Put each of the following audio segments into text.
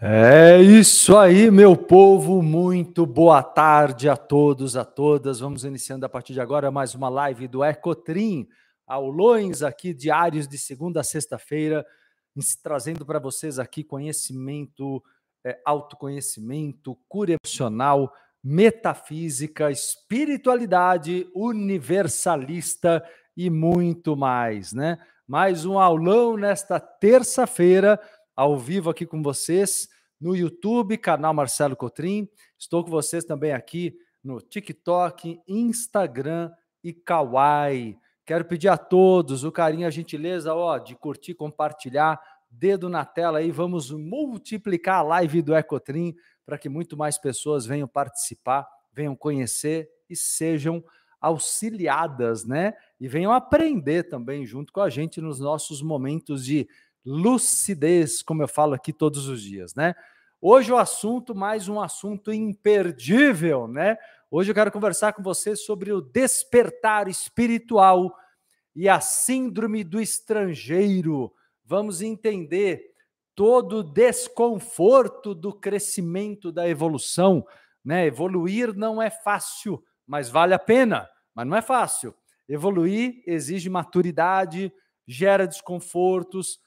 É isso aí, meu povo. Muito boa tarde a todos, a todas. Vamos iniciando a partir de agora mais uma live do Ecotrim, aulões aqui diários de segunda a sexta-feira, trazendo para vocês aqui conhecimento, é, autoconhecimento, cura emocional, metafísica, espiritualidade universalista e muito mais, né? Mais um aulão nesta terça-feira ao vivo aqui com vocês no YouTube, canal Marcelo Cotrim. Estou com vocês também aqui no TikTok, Instagram e Kawaii. Quero pedir a todos o carinho, a gentileza, ó, de curtir, compartilhar, dedo na tela aí, vamos multiplicar a live do Ecotrim para que muito mais pessoas venham participar, venham conhecer e sejam auxiliadas, né? E venham aprender também junto com a gente nos nossos momentos de lucidez, como eu falo aqui todos os dias, né? Hoje o assunto, mais um assunto imperdível, né? Hoje eu quero conversar com você sobre o despertar espiritual e a síndrome do estrangeiro. Vamos entender todo o desconforto do crescimento da evolução, né? Evoluir não é fácil, mas vale a pena, mas não é fácil. Evoluir exige maturidade, gera desconfortos,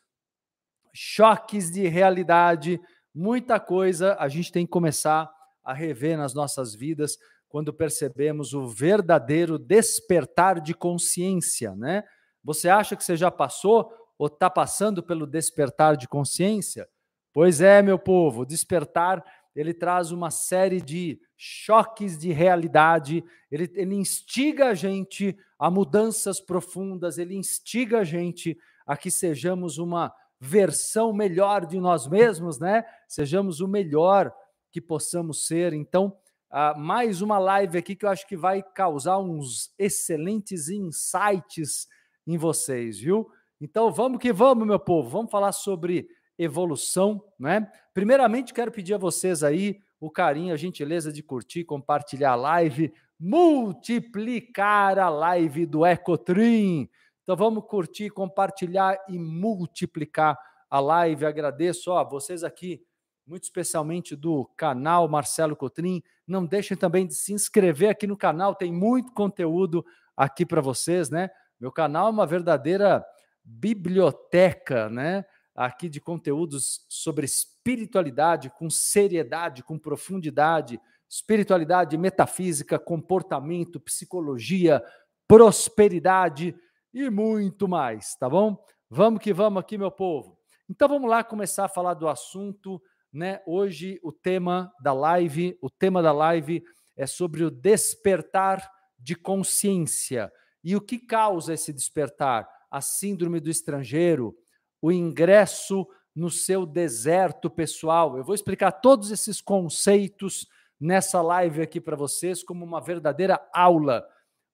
choques de realidade, muita coisa a gente tem que começar a rever nas nossas vidas quando percebemos o verdadeiro despertar de consciência, né? Você acha que você já passou ou está passando pelo despertar de consciência? Pois é, meu povo, despertar ele traz uma série de choques de realidade, ele, ele instiga a gente a mudanças profundas, ele instiga a gente a que sejamos uma versão melhor de nós mesmos, né? Sejamos o melhor que possamos ser. Então, uh, mais uma live aqui que eu acho que vai causar uns excelentes insights em vocês, viu? Então, vamos que vamos, meu povo. Vamos falar sobre evolução, né? Primeiramente, quero pedir a vocês aí o carinho, a gentileza de curtir, compartilhar a live, multiplicar a live do Ecotrim. Então vamos curtir, compartilhar e multiplicar a live. Agradeço a vocês aqui, muito especialmente do canal Marcelo Cotrim. Não deixem também de se inscrever aqui no canal, tem muito conteúdo aqui para vocês, né? Meu canal é uma verdadeira biblioteca, né? Aqui de conteúdos sobre espiritualidade, com seriedade, com profundidade, espiritualidade, metafísica, comportamento, psicologia, prosperidade e muito mais, tá bom? Vamos que vamos aqui, meu povo. Então vamos lá começar a falar do assunto, né? Hoje o tema da live, o tema da live é sobre o despertar de consciência. E o que causa esse despertar? A síndrome do estrangeiro, o ingresso no seu deserto pessoal. Eu vou explicar todos esses conceitos nessa live aqui para vocês como uma verdadeira aula,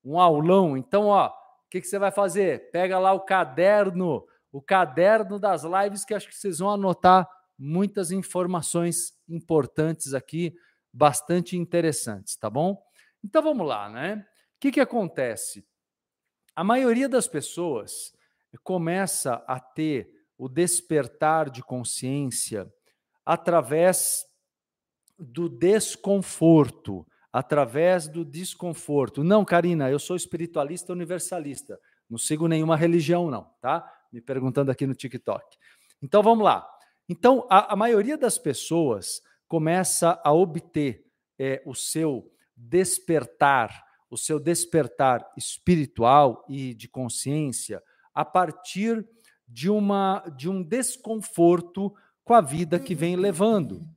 um aulão. Então, ó, que, que você vai fazer? Pega lá o caderno, o caderno das lives, que acho que vocês vão anotar muitas informações importantes aqui, bastante interessantes, tá bom? Então vamos lá, né? O que, que acontece? A maioria das pessoas começa a ter o despertar de consciência através do desconforto através do desconforto. Não, Karina, eu sou espiritualista universalista. Não sigo nenhuma religião, não, tá? Me perguntando aqui no TikTok. Então vamos lá. Então, a, a maioria das pessoas começa a obter é, o seu despertar, o seu despertar espiritual e de consciência a partir de, uma, de um desconforto com a vida que vem levando.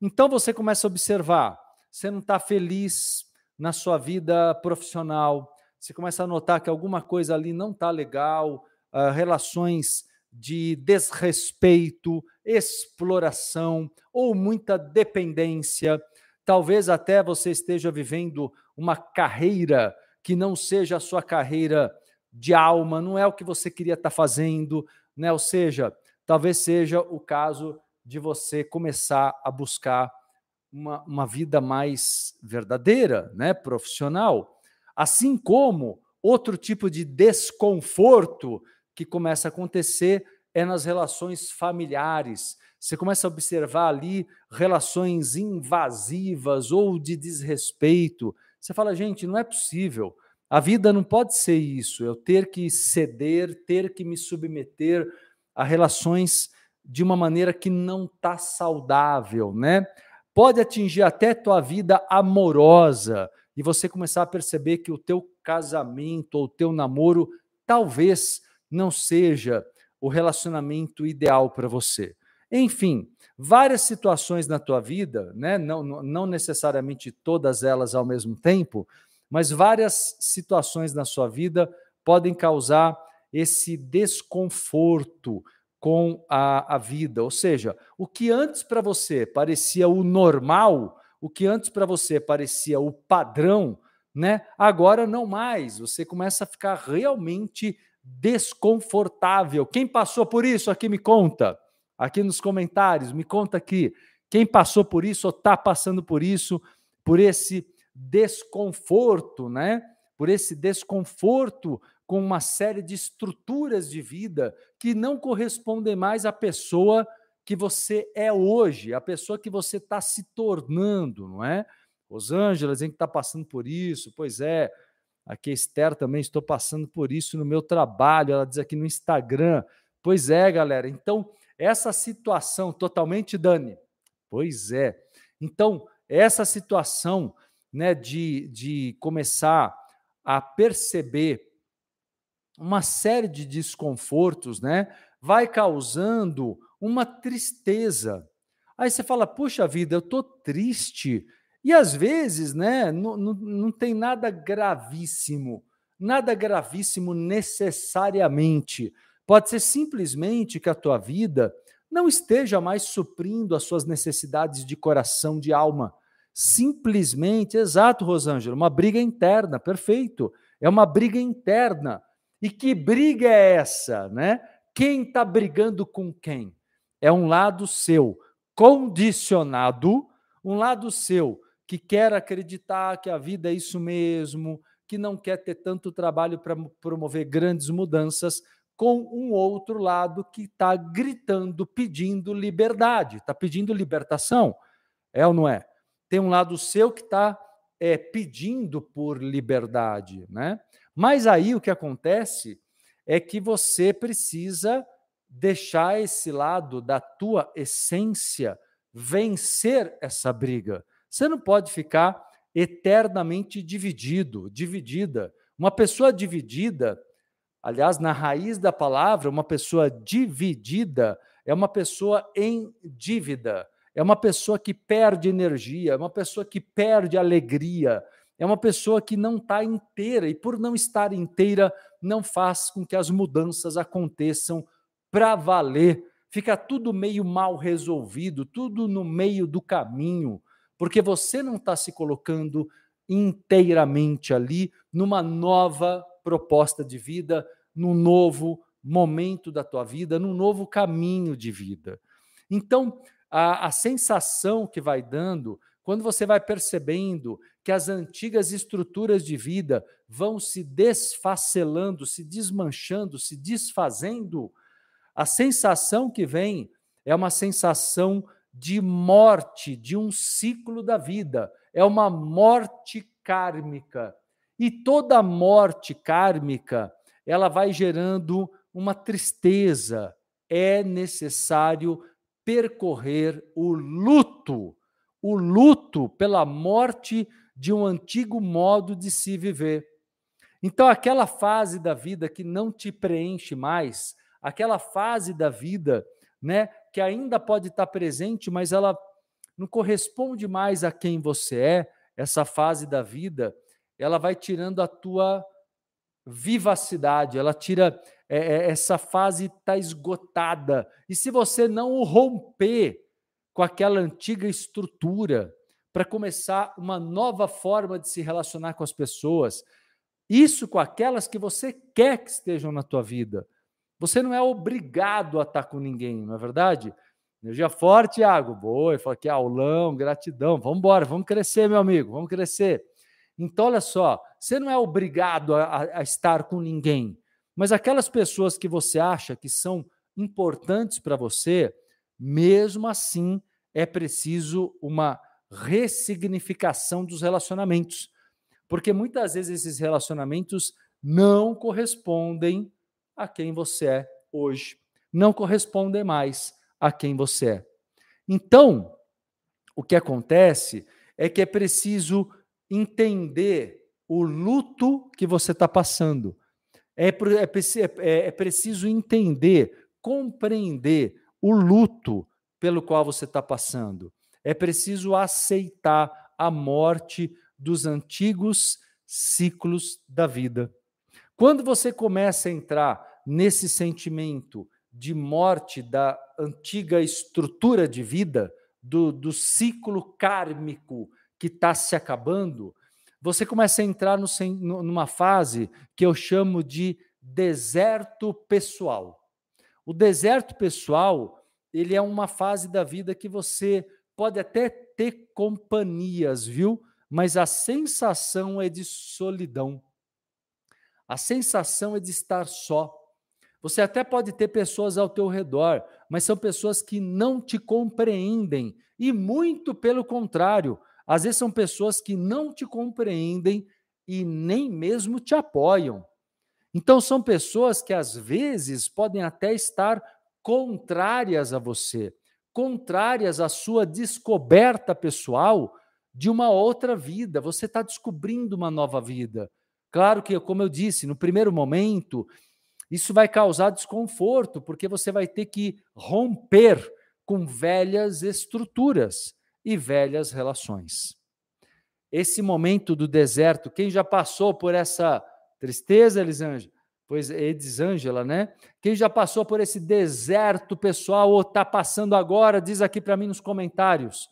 Então você começa a observar você não está feliz na sua vida profissional, você começa a notar que alguma coisa ali não está legal, uh, relações de desrespeito, exploração ou muita dependência. Talvez até você esteja vivendo uma carreira que não seja a sua carreira de alma, não é o que você queria estar tá fazendo, né? Ou seja, talvez seja o caso de você começar a buscar uma, uma vida mais verdadeira, né, profissional. Assim como outro tipo de desconforto que começa a acontecer é nas relações familiares. Você começa a observar ali relações invasivas ou de desrespeito. Você fala, gente, não é possível. A vida não pode ser isso, eu ter que ceder, ter que me submeter a relações de uma maneira que não está saudável, né? Pode atingir até tua vida amorosa e você começar a perceber que o teu casamento ou o teu namoro talvez não seja o relacionamento ideal para você. Enfim, várias situações na tua vida, né? não, não necessariamente todas elas ao mesmo tempo, mas várias situações na sua vida podem causar esse desconforto com a, a vida. Ou seja, o que antes para você parecia o normal, o que antes para você parecia o padrão, né? Agora não mais. Você começa a ficar realmente desconfortável. Quem passou por isso aqui me conta. Aqui nos comentários, me conta aqui. Quem passou por isso ou está passando por isso, por esse desconforto, né? Por esse desconforto com uma série de estruturas de vida que não correspondem mais à pessoa que você é hoje, a pessoa que você está se tornando, não é? Rosângela dizendo que está passando por isso, pois é. Aqui, Esther também estou passando por isso no meu trabalho. Ela diz aqui no Instagram. Pois é, galera. Então, essa situação totalmente Dani. Pois é. Então, essa situação né, de, de começar a perceber uma série de desconfortos, né, vai causando uma tristeza. Aí você fala, puxa vida, eu estou triste. E às vezes, né, não, não, não tem nada gravíssimo, nada gravíssimo necessariamente. Pode ser simplesmente que a tua vida não esteja mais suprindo as suas necessidades de coração, de alma simplesmente, exato, Rosângela, uma briga interna, perfeito. É uma briga interna. E que briga é essa, né? Quem está brigando com quem? É um lado seu condicionado, um lado seu que quer acreditar que a vida é isso mesmo, que não quer ter tanto trabalho para promover grandes mudanças, com um outro lado que está gritando, pedindo liberdade, está pedindo libertação. É ou não é? tem um lado seu que está é, pedindo por liberdade, né? Mas aí o que acontece é que você precisa deixar esse lado da tua essência vencer essa briga. Você não pode ficar eternamente dividido, dividida. Uma pessoa dividida, aliás, na raiz da palavra, uma pessoa dividida é uma pessoa em dívida é uma pessoa que perde energia, é uma pessoa que perde alegria, é uma pessoa que não está inteira e, por não estar inteira, não faz com que as mudanças aconteçam para valer. Fica tudo meio mal resolvido, tudo no meio do caminho, porque você não está se colocando inteiramente ali numa nova proposta de vida, num novo momento da tua vida, num novo caminho de vida. Então, a, a sensação que vai dando quando você vai percebendo que as antigas estruturas de vida vão se desfacelando, se desmanchando, se desfazendo, a sensação que vem é uma sensação de morte, de um ciclo da vida, é uma morte kármica. E toda morte kármica, ela vai gerando uma tristeza. É necessário percorrer o luto, o luto pela morte de um antigo modo de se viver. Então, aquela fase da vida que não te preenche mais, aquela fase da vida, né, que ainda pode estar presente, mas ela não corresponde mais a quem você é, essa fase da vida, ela vai tirando a tua vivacidade, ela tira é, é, essa fase está esgotada. E se você não romper com aquela antiga estrutura para começar uma nova forma de se relacionar com as pessoas, isso com aquelas que você quer que estejam na tua vida. Você não é obrigado a estar com ninguém, não é verdade? Energia forte, Iago. Boa, fala que aulão, gratidão. Vamos embora, vamos crescer, meu amigo, vamos crescer. Então, olha só, você não é obrigado a, a estar com ninguém. Mas aquelas pessoas que você acha que são importantes para você, mesmo assim é preciso uma ressignificação dos relacionamentos. Porque muitas vezes esses relacionamentos não correspondem a quem você é hoje, não correspondem mais a quem você é. Então, o que acontece é que é preciso entender o luto que você está passando. É, é, é, é preciso entender, compreender o luto pelo qual você está passando. É preciso aceitar a morte dos antigos ciclos da vida. Quando você começa a entrar nesse sentimento de morte da antiga estrutura de vida, do, do ciclo kármico que está se acabando, você começa a entrar no, numa fase que eu chamo de deserto pessoal. O deserto pessoal, ele é uma fase da vida que você pode até ter companhias, viu? Mas a sensação é de solidão. A sensação é de estar só. Você até pode ter pessoas ao teu redor, mas são pessoas que não te compreendem e muito pelo contrário, às vezes são pessoas que não te compreendem e nem mesmo te apoiam. Então são pessoas que às vezes podem até estar contrárias a você, contrárias à sua descoberta pessoal de uma outra vida. Você está descobrindo uma nova vida. Claro que, como eu disse, no primeiro momento, isso vai causar desconforto, porque você vai ter que romper com velhas estruturas e velhas relações. Esse momento do deserto, quem já passou por essa tristeza, Elisângela? Pois Elisângela, né? Quem já passou por esse deserto pessoal ou está passando agora, diz aqui para mim nos comentários.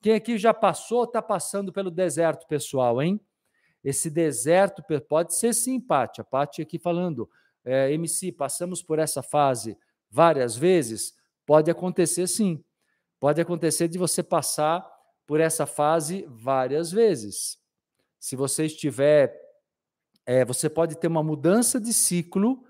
Quem aqui já passou ou está passando pelo deserto pessoal, hein? Esse deserto pode ser sim, Pátia. A Pátia aqui falando, é, MC, passamos por essa fase várias vezes? Pode acontecer sim. Pode acontecer de você passar por essa fase várias vezes. Se você estiver. É, você pode ter uma mudança de ciclo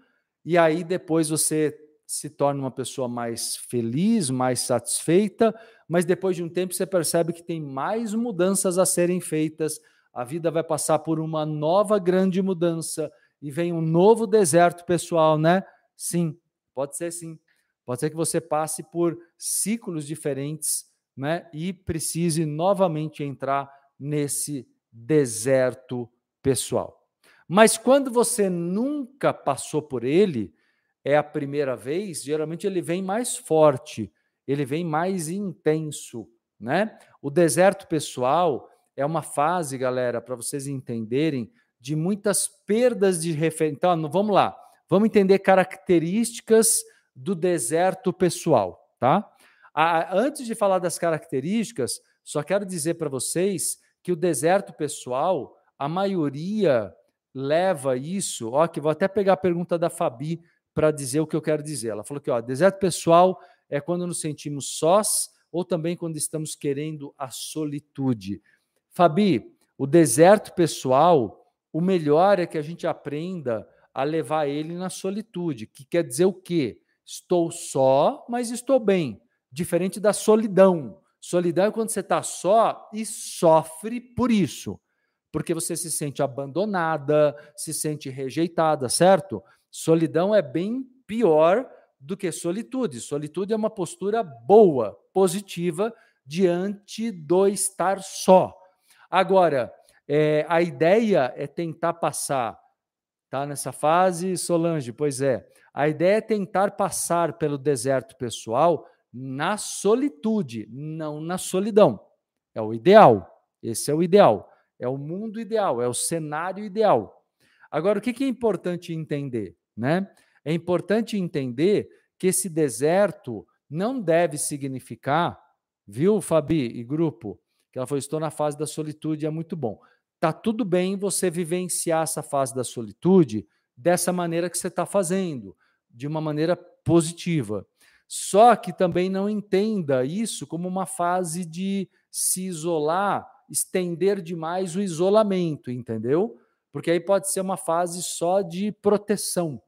e aí depois você se torna uma pessoa mais feliz, mais satisfeita, mas depois de um tempo você percebe que tem mais mudanças a serem feitas, a vida vai passar por uma nova grande mudança e vem um novo deserto pessoal, né? Sim, pode ser sim. Pode ser que você passe por ciclos diferentes, né? E precise novamente entrar nesse deserto pessoal. Mas quando você nunca passou por ele, é a primeira vez, geralmente ele vem mais forte, ele vem mais intenso, né? O deserto pessoal, é uma fase, galera, para vocês entenderem, de muitas perdas de referência. Então, vamos lá. Vamos entender características do deserto pessoal, tá? antes de falar das características, só quero dizer para vocês que o deserto pessoal, a maioria leva isso. Ó, que vou até pegar a pergunta da Fabi para dizer o que eu quero dizer. Ela falou que ó, deserto pessoal é quando nos sentimos sós ou também quando estamos querendo a solitude. Fabi, o deserto pessoal, o melhor é que a gente aprenda a levar ele na solitude, que quer dizer o quê? Estou só, mas estou bem. Diferente da solidão. Solidão é quando você está só e sofre por isso, porque você se sente abandonada, se sente rejeitada, certo? Solidão é bem pior do que solitude. Solitude é uma postura boa, positiva, diante do estar só. Agora, é, a ideia é tentar passar, tá nessa fase, Solange? Pois é. A ideia é tentar passar pelo deserto pessoal na solitude, não na solidão. É o ideal. Esse é o ideal. É o mundo ideal, é o cenário ideal. Agora, o que é importante entender? Né? É importante entender que esse deserto não deve significar, viu, Fabi e grupo, que ela falou: estou na fase da solitude, é muito bom. Tá tudo bem você vivenciar essa fase da solitude dessa maneira que você está fazendo, de uma maneira positiva. Só que também não entenda isso como uma fase de se isolar, estender demais o isolamento, entendeu? Porque aí pode ser uma fase só de proteção.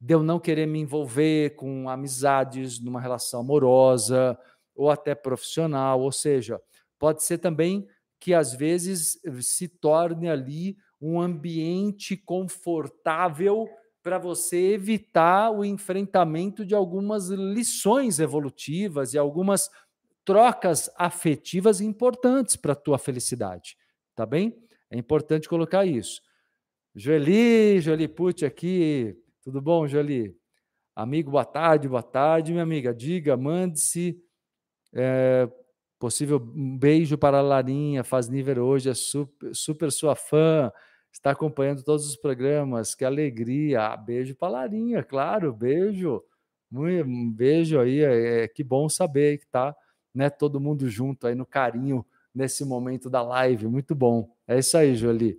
de eu não querer me envolver com amizades numa relação amorosa ou até profissional, ou seja, pode ser também que às vezes se torne ali um ambiente confortável para você evitar o enfrentamento de algumas lições evolutivas e algumas trocas afetivas importantes para a tua felicidade, tá bem? É importante colocar isso. Joeli, Joeli Pucci aqui, tudo bom, Joeli? Amigo, boa tarde, boa tarde, minha amiga. Diga, mande-se. É, possível um beijo para a Larinha, faz nível hoje, é super, super sua fã, está acompanhando todos os programas, que alegria. Ah, beijo para a Larinha, claro, beijo. Um beijo aí, é, é, que bom saber que tá né, todo mundo junto aí no carinho nesse momento da live, muito bom. É isso aí, Jolie.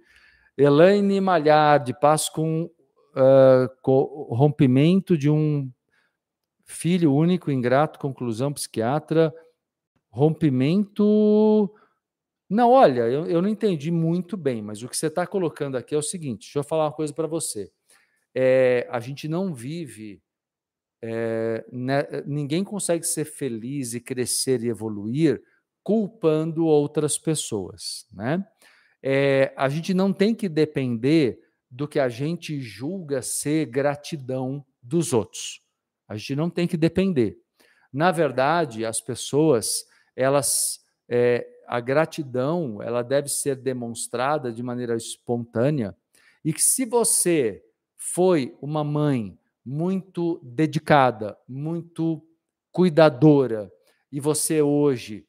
Elaine Malhard, passo com, uh, com rompimento de um filho único, ingrato, conclusão, psiquiatra, rompimento. Não, olha, eu, eu não entendi muito bem, mas o que você está colocando aqui é o seguinte: deixa eu falar uma coisa para você. É, a gente não vive. É, né, ninguém consegue ser feliz e crescer e evoluir culpando outras pessoas, né? é, a gente não tem que depender do que a gente julga ser gratidão dos outros. A gente não tem que depender. Na verdade, as pessoas, elas, é, a gratidão, ela deve ser demonstrada de maneira espontânea e que se você foi uma mãe muito dedicada, muito cuidadora e você hoje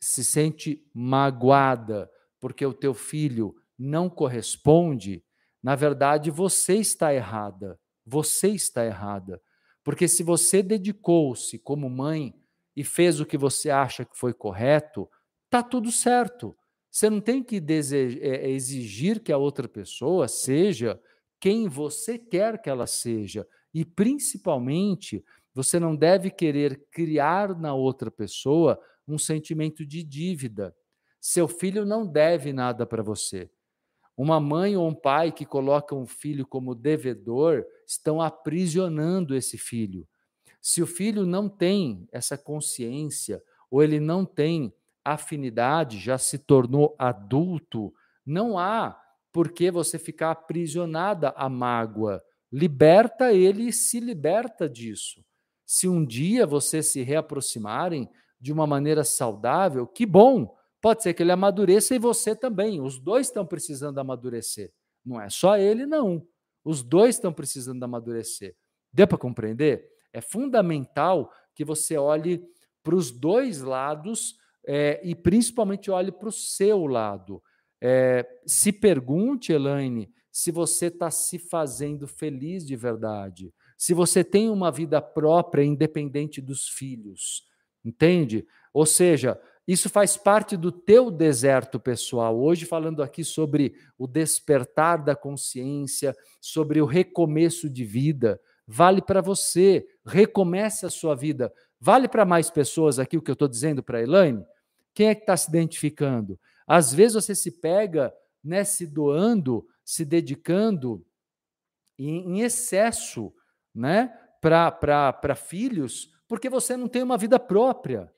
se sente magoada porque o teu filho não corresponde, na verdade você está errada. Você está errada. Porque se você dedicou-se como mãe e fez o que você acha que foi correto, tá tudo certo. Você não tem que é, é, exigir que a outra pessoa seja quem você quer que ela seja. E, principalmente, você não deve querer criar na outra pessoa um sentimento de dívida. Seu filho não deve nada para você. Uma mãe ou um pai que coloca um filho como devedor estão aprisionando esse filho. Se o filho não tem essa consciência ou ele não tem afinidade, já se tornou adulto, não há por que você ficar aprisionada à mágoa. Liberta ele e se liberta disso. Se um dia vocês se reaproximarem de uma maneira saudável, que bom! Pode ser que ele amadureça e você também. Os dois estão precisando amadurecer. Não é só ele, não. Os dois estão precisando amadurecer. Deu para compreender? É fundamental que você olhe para os dois lados é, e principalmente olhe para o seu lado. É, se pergunte, Elaine, se você está se fazendo feliz de verdade, se você tem uma vida própria, independente dos filhos, entende? Ou seja, isso faz parte do teu deserto pessoal. Hoje, falando aqui sobre o despertar da consciência, sobre o recomeço de vida, vale para você. Recomece a sua vida. Vale para mais pessoas aqui o que eu estou dizendo para a Elaine? Quem é que está se identificando? Às vezes você se pega né, se doando, se dedicando em, em excesso né, para filhos, porque você não tem uma vida própria.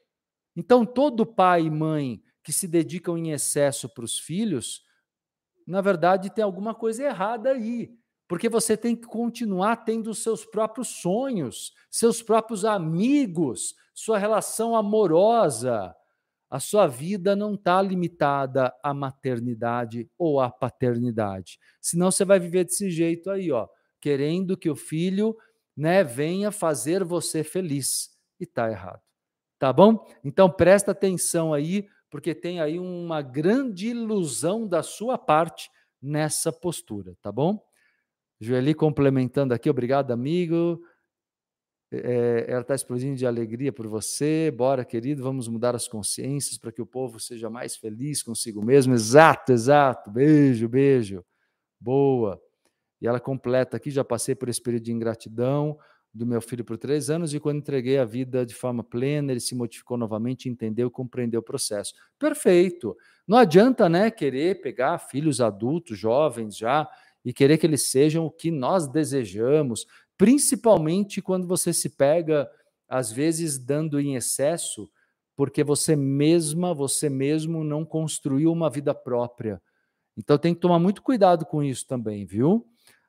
Então, todo pai e mãe que se dedicam em excesso para os filhos, na verdade, tem alguma coisa errada aí. Porque você tem que continuar tendo os seus próprios sonhos, seus próprios amigos, sua relação amorosa. A sua vida não está limitada à maternidade ou à paternidade. Senão você vai viver desse jeito aí, ó, querendo que o filho né, venha fazer você feliz. E está errado. Tá bom? Então presta atenção aí, porque tem aí uma grande ilusão da sua parte nessa postura, tá bom? Joeli complementando aqui, obrigado, amigo. É, ela está explodindo de alegria por você. Bora, querido, vamos mudar as consciências para que o povo seja mais feliz consigo mesmo. Exato, exato. Beijo, beijo. Boa. E ela completa aqui: já passei por esse período de ingratidão do meu filho por três anos e quando entreguei a vida de forma plena, ele se modificou novamente, entendeu, compreendeu o processo. Perfeito. Não adianta, né, querer pegar filhos adultos, jovens já, e querer que eles sejam o que nós desejamos, principalmente quando você se pega, às vezes, dando em excesso, porque você mesma, você mesmo não construiu uma vida própria. Então tem que tomar muito cuidado com isso também, viu?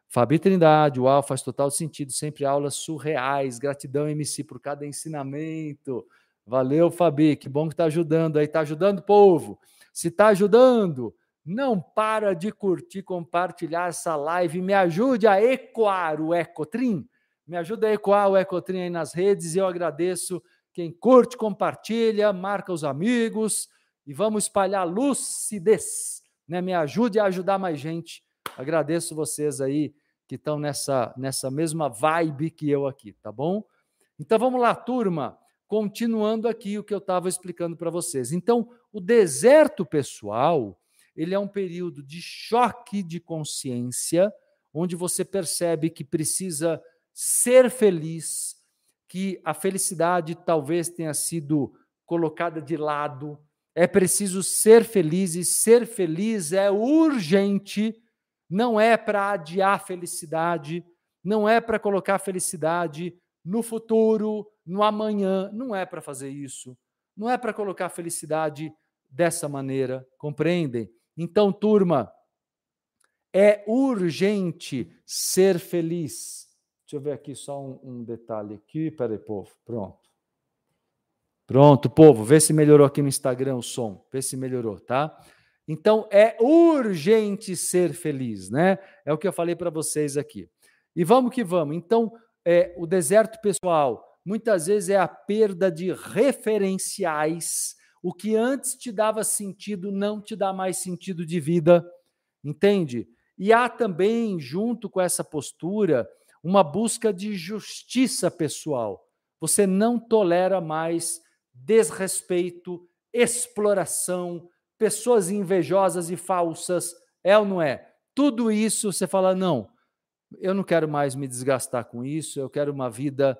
Fabi Trindade, uau, faz total sentido, sempre aulas surreais. Gratidão, MC, por cada ensinamento. Valeu, Fabi, que bom que está ajudando aí. Está ajudando, povo? Se está ajudando, não para de curtir, compartilhar essa live. Me ajude a ecoar o Ecotrim. Me ajuda a ecoar o Ecotrim aí nas redes. Eu agradeço quem curte, compartilha, marca os amigos e vamos espalhar lucidez. Né? Me ajude a ajudar mais gente. Agradeço vocês aí que estão nessa, nessa mesma vibe que eu aqui, tá bom? Então vamos lá, turma. Continuando aqui o que eu estava explicando para vocês. Então, o deserto pessoal ele é um período de choque de consciência, onde você percebe que precisa ser feliz, que a felicidade talvez tenha sido colocada de lado. É preciso ser feliz e ser feliz é urgente, não é para adiar a felicidade, não é para colocar a felicidade no futuro, no amanhã, não é para fazer isso. Não é para colocar a felicidade dessa maneira, compreendem? Então, turma, é urgente ser feliz. Deixa eu ver aqui só um, um detalhe aqui. Peraí, povo. Pronto. Pronto, povo. Vê se melhorou aqui no Instagram o som. Vê se melhorou, tá? Então, é urgente ser feliz, né? É o que eu falei para vocês aqui. E vamos que vamos. Então, é, o deserto pessoal muitas vezes é a perda de referenciais o que antes te dava sentido não te dá mais sentido de vida, entende? E há também, junto com essa postura, uma busca de justiça pessoal. Você não tolera mais desrespeito, exploração, pessoas invejosas e falsas, é ou não é? Tudo isso você fala, não, eu não quero mais me desgastar com isso, eu quero uma vida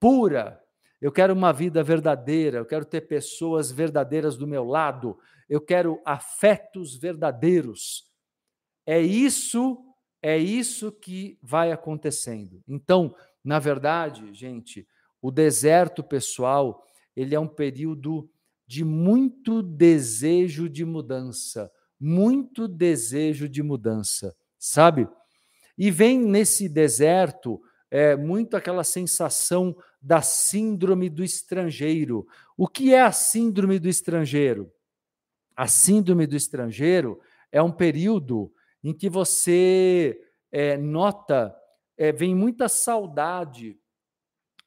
pura, eu quero uma vida verdadeira, eu quero ter pessoas verdadeiras do meu lado, eu quero afetos verdadeiros. É isso, é isso que vai acontecendo. Então, na verdade, gente, o deserto pessoal, ele é um período de muito desejo de mudança, muito desejo de mudança, sabe? E vem nesse deserto é, muito aquela sensação da síndrome do estrangeiro. O que é a síndrome do estrangeiro? A síndrome do estrangeiro é um período em que você é, nota, é, vem muita saudade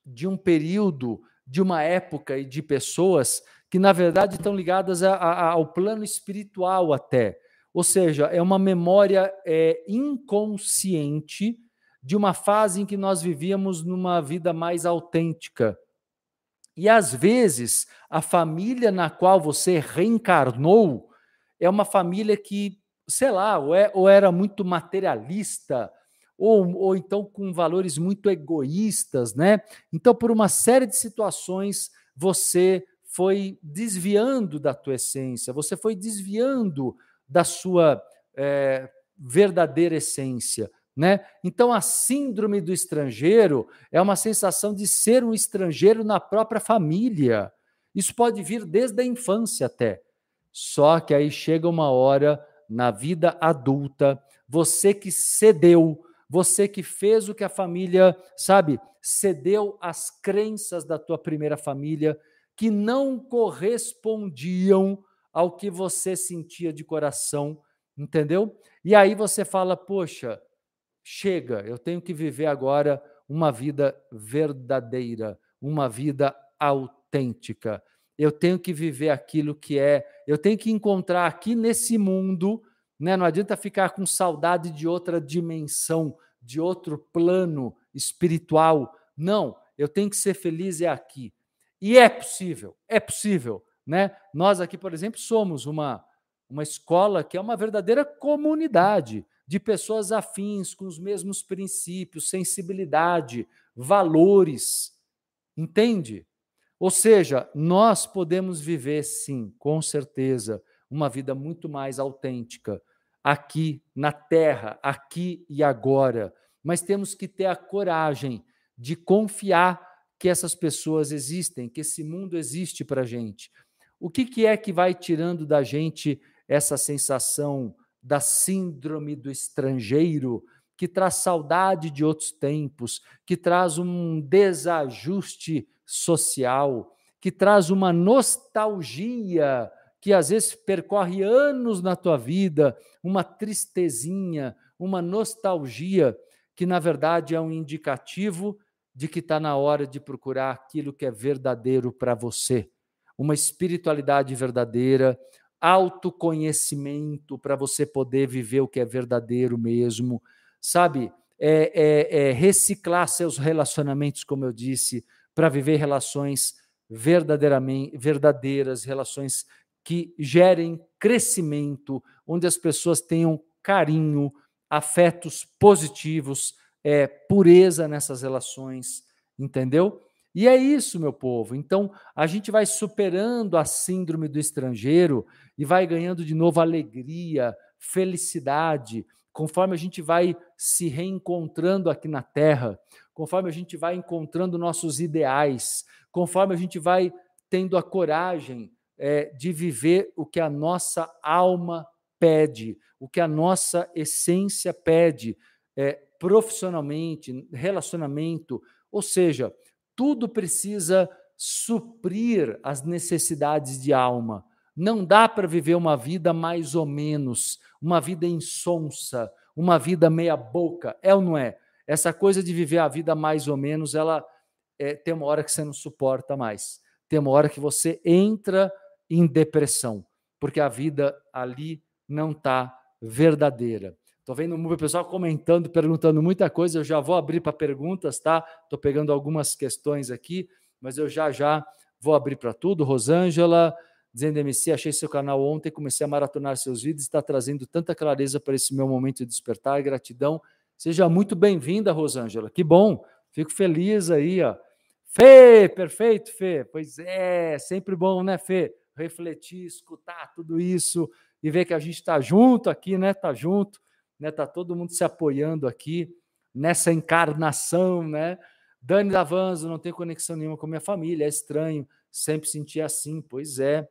de um período, de uma época e de pessoas que, na verdade, estão ligadas a, a, ao plano espiritual até. Ou seja, é uma memória é, inconsciente de uma fase em que nós vivíamos numa vida mais autêntica. E às vezes, a família na qual você reencarnou é uma família que, sei lá, ou, é, ou era muito materialista, ou, ou então com valores muito egoístas, né? Então, por uma série de situações, você foi desviando da tua essência, você foi desviando da sua é, verdadeira essência. Né? Então, a síndrome do estrangeiro é uma sensação de ser um estrangeiro na própria família. Isso pode vir desde a infância até. Só que aí chega uma hora na vida adulta, você que cedeu, você que fez o que a família, sabe, cedeu às crenças da tua primeira família que não correspondiam ao que você sentia de coração, entendeu? E aí você fala, poxa, chega, eu tenho que viver agora uma vida verdadeira, uma vida autêntica. Eu tenho que viver aquilo que é, eu tenho que encontrar aqui nesse mundo, né? Não adianta ficar com saudade de outra dimensão, de outro plano espiritual. Não, eu tenho que ser feliz é aqui. E é possível, é possível, né? Nós aqui, por exemplo, somos uma uma escola que é uma verdadeira comunidade de pessoas afins, com os mesmos princípios, sensibilidade, valores. Entende? Ou seja, nós podemos viver, sim, com certeza, uma vida muito mais autêntica, aqui na Terra, aqui e agora. mas temos que ter a coragem de confiar que essas pessoas existem, que esse mundo existe para gente. O que, que é que vai tirando da gente essa sensação da síndrome do estrangeiro, que traz saudade de outros tempos, que traz um desajuste social, que traz uma nostalgia que às vezes percorre anos na tua vida, uma tristezinha, uma nostalgia, que na verdade é um indicativo de que está na hora de procurar aquilo que é verdadeiro para você. Uma espiritualidade verdadeira, autoconhecimento para você poder viver o que é verdadeiro mesmo, sabe? É, é, é reciclar seus relacionamentos, como eu disse, para viver relações verdadeiramente verdadeiras, relações que gerem crescimento, onde as pessoas tenham carinho, afetos positivos, é, pureza nessas relações, entendeu? E é isso, meu povo. Então, a gente vai superando a síndrome do estrangeiro e vai ganhando de novo alegria, felicidade, conforme a gente vai se reencontrando aqui na Terra, conforme a gente vai encontrando nossos ideais, conforme a gente vai tendo a coragem é, de viver o que a nossa alma pede, o que a nossa essência pede, é, profissionalmente, relacionamento, ou seja, tudo precisa suprir as necessidades de alma. Não dá para viver uma vida mais ou menos, uma vida insonsa, uma vida meia boca, é ou não é? Essa coisa de viver a vida mais ou menos, ela é, tem uma hora que você não suporta mais. Tem uma hora que você entra em depressão, porque a vida ali não está verdadeira. Estou vendo o pessoal comentando, perguntando muita coisa. Eu já vou abrir para perguntas, tá? Estou pegando algumas questões aqui, mas eu já já vou abrir para tudo. Rosângela, dizendo MC, achei seu canal ontem, comecei a maratonar seus vídeos, está trazendo tanta clareza para esse meu momento de despertar. Gratidão. Seja muito bem-vinda, Rosângela. Que bom. Fico feliz aí, ó. Fê, perfeito, Fê. Pois é, sempre bom, né, Fê? Refletir, escutar tudo isso e ver que a gente está junto aqui, né? Está junto né? Tá todo mundo se apoiando aqui nessa encarnação, né? Dani Davanzo, não tem conexão nenhuma com minha família, é estranho, sempre senti assim, pois é.